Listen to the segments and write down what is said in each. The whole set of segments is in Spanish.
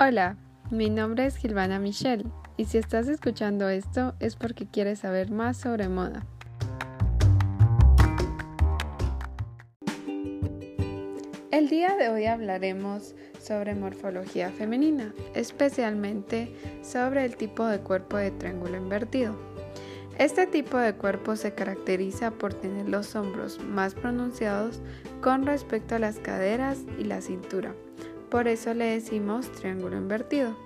Hola, mi nombre es Gilvana Michelle y si estás escuchando esto es porque quieres saber más sobre moda. El día de hoy hablaremos sobre morfología femenina, especialmente sobre el tipo de cuerpo de triángulo invertido. Este tipo de cuerpo se caracteriza por tener los hombros más pronunciados con respecto a las caderas y la cintura. Por eso le decimos triángulo invertido.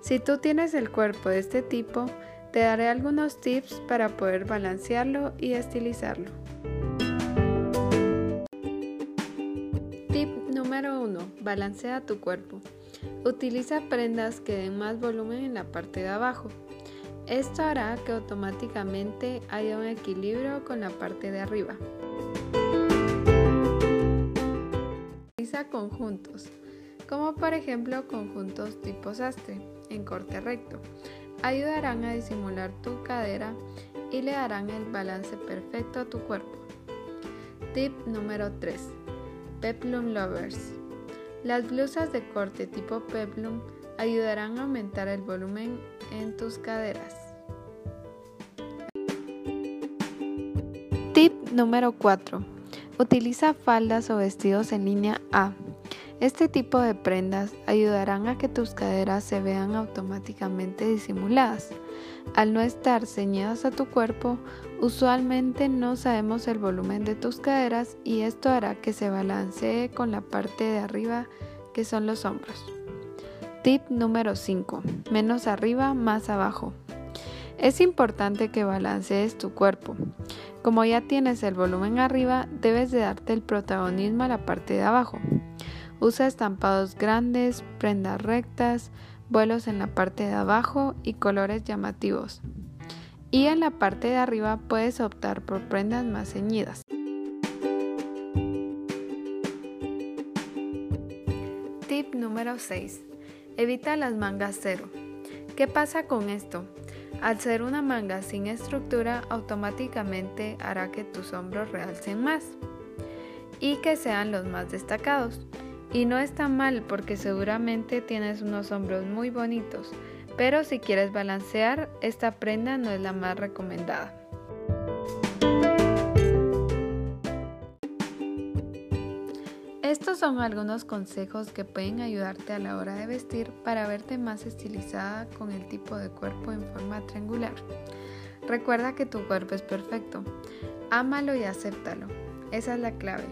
Si tú tienes el cuerpo de este tipo, te daré algunos tips para poder balancearlo y estilizarlo. Número 1. Balancea tu cuerpo. Utiliza prendas que den más volumen en la parte de abajo. Esto hará que automáticamente haya un equilibrio con la parte de arriba. Utiliza conjuntos, como por ejemplo conjuntos tipo sastre en corte recto. Ayudarán a disimular tu cadera y le darán el balance perfecto a tu cuerpo. Tip número 3 Peplum Lovers. Las blusas de corte tipo peplum ayudarán a aumentar el volumen en tus caderas. Tip número 4. Utiliza faldas o vestidos en línea A. Este tipo de prendas ayudarán a que tus caderas se vean automáticamente disimuladas. Al no estar ceñidas a tu cuerpo, usualmente no sabemos el volumen de tus caderas y esto hará que se balancee con la parte de arriba que son los hombros. Tip número 5. Menos arriba, más abajo. Es importante que balancees tu cuerpo. Como ya tienes el volumen arriba, debes de darte el protagonismo a la parte de abajo. Usa estampados grandes, prendas rectas, vuelos en la parte de abajo y colores llamativos. Y en la parte de arriba puedes optar por prendas más ceñidas. Tip número 6. Evita las mangas cero. ¿Qué pasa con esto? Al ser una manga sin estructura, automáticamente hará que tus hombros realcen más y que sean los más destacados. Y no está mal porque seguramente tienes unos hombros muy bonitos, pero si quieres balancear, esta prenda no es la más recomendada. Estos son algunos consejos que pueden ayudarte a la hora de vestir para verte más estilizada con el tipo de cuerpo en forma triangular. Recuerda que tu cuerpo es perfecto. Ámalo y acéptalo. Esa es la clave.